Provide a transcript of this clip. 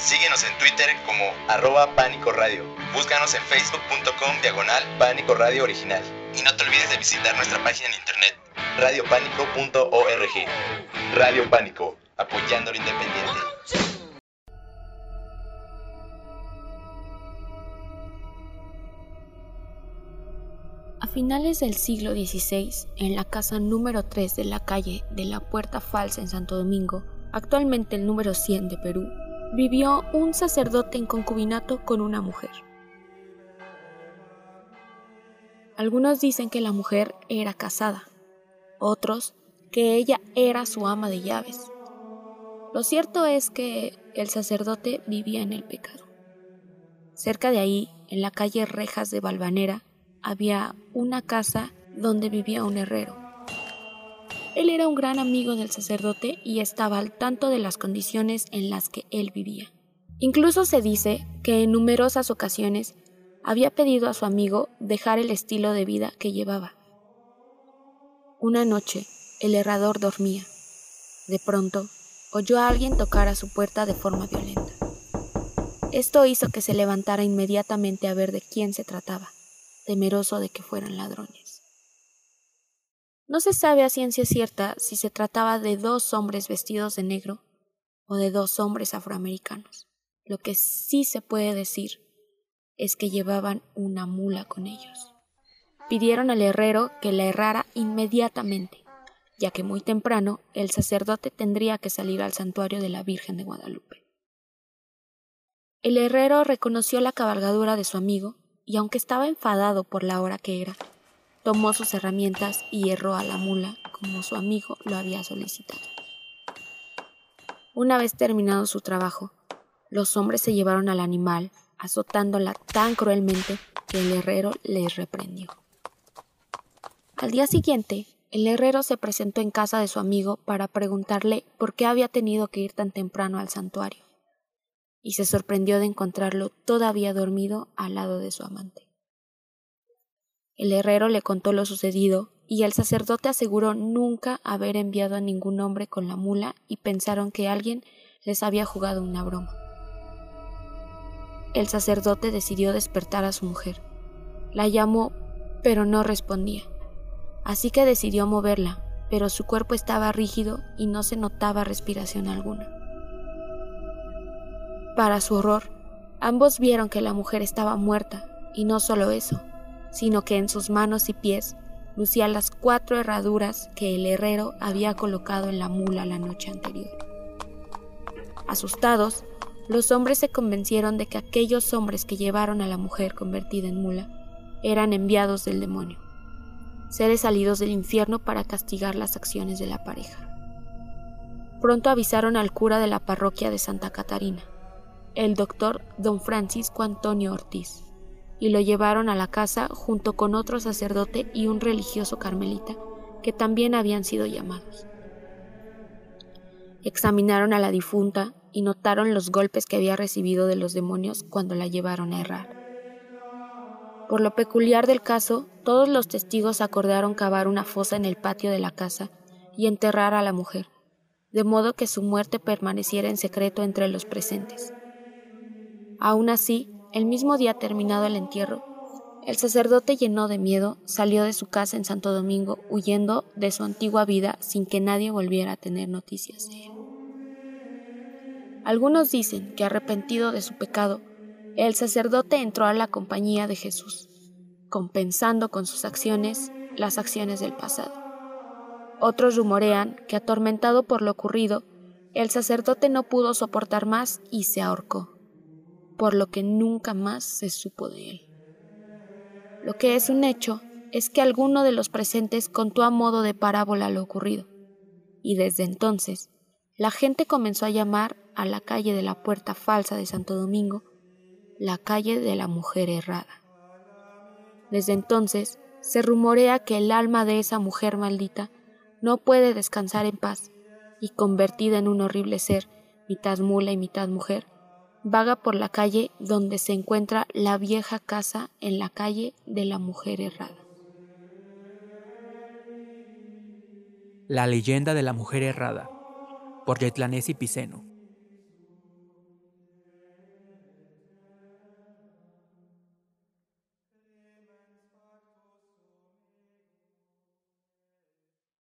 Síguenos en Twitter como arroba Pánico Radio. Búscanos en facebook.com diagonal Pánico Radio Original. Y no te olvides de visitar nuestra página en internet radiopánico.org. Radio Pánico, apoyando lo independiente. A finales del siglo XVI, en la casa número 3 de la calle de la Puerta Falsa en Santo Domingo, actualmente el número 100 de Perú, vivió un sacerdote en concubinato con una mujer. Algunos dicen que la mujer era casada, otros que ella era su ama de llaves. Lo cierto es que el sacerdote vivía en el pecado. Cerca de ahí, en la calle Rejas de Valvanera, había una casa donde vivía un herrero. Él era un gran amigo del sacerdote y estaba al tanto de las condiciones en las que él vivía. Incluso se dice que en numerosas ocasiones había pedido a su amigo dejar el estilo de vida que llevaba. Una noche, el herrador dormía. De pronto, oyó a alguien tocar a su puerta de forma violenta. Esto hizo que se levantara inmediatamente a ver de quién se trataba, temeroso de que fueran ladrones. No se sabe a ciencia cierta si se trataba de dos hombres vestidos de negro o de dos hombres afroamericanos. Lo que sí se puede decir es que llevaban una mula con ellos. Pidieron al herrero que la errara inmediatamente, ya que muy temprano el sacerdote tendría que salir al santuario de la Virgen de Guadalupe. El herrero reconoció la cabalgadura de su amigo y aunque estaba enfadado por la hora que era, tomó sus herramientas y erró a la mula como su amigo lo había solicitado. Una vez terminado su trabajo, los hombres se llevaron al animal azotándola tan cruelmente que el herrero les reprendió. Al día siguiente, el herrero se presentó en casa de su amigo para preguntarle por qué había tenido que ir tan temprano al santuario, y se sorprendió de encontrarlo todavía dormido al lado de su amante. El herrero le contó lo sucedido y el sacerdote aseguró nunca haber enviado a ningún hombre con la mula y pensaron que alguien les había jugado una broma. El sacerdote decidió despertar a su mujer. La llamó, pero no respondía. Así que decidió moverla, pero su cuerpo estaba rígido y no se notaba respiración alguna. Para su horror, ambos vieron que la mujer estaba muerta, y no solo eso, sino que en sus manos y pies lucía las cuatro herraduras que el herrero había colocado en la mula la noche anterior. Asustados, los hombres se convencieron de que aquellos hombres que llevaron a la mujer convertida en mula eran enviados del demonio, seres salidos del infierno para castigar las acciones de la pareja. Pronto avisaron al cura de la parroquia de Santa Catarina, el doctor don Francisco Antonio Ortiz, y lo llevaron a la casa junto con otro sacerdote y un religioso carmelita que también habían sido llamados. Examinaron a la difunta y notaron los golpes que había recibido de los demonios cuando la llevaron a errar. Por lo peculiar del caso, todos los testigos acordaron cavar una fosa en el patio de la casa y enterrar a la mujer, de modo que su muerte permaneciera en secreto entre los presentes. Aún así, el mismo día terminado el entierro, el sacerdote lleno de miedo salió de su casa en Santo Domingo huyendo de su antigua vida sin que nadie volviera a tener noticias de él. Algunos dicen que arrepentido de su pecado, el sacerdote entró a la compañía de Jesús, compensando con sus acciones las acciones del pasado. Otros rumorean que atormentado por lo ocurrido, el sacerdote no pudo soportar más y se ahorcó, por lo que nunca más se supo de él. Lo que es un hecho es que alguno de los presentes contó a modo de parábola lo ocurrido, y desde entonces la gente comenzó a llamar a la calle de la Puerta Falsa de Santo Domingo la calle de la mujer errada. Desde entonces se rumorea que el alma de esa mujer maldita no puede descansar en paz y convertida en un horrible ser, mitad mula y mitad mujer, vaga por la calle donde se encuentra la vieja casa en la calle de la mujer errada. La leyenda de la mujer errada por Yetlanesi Piceno.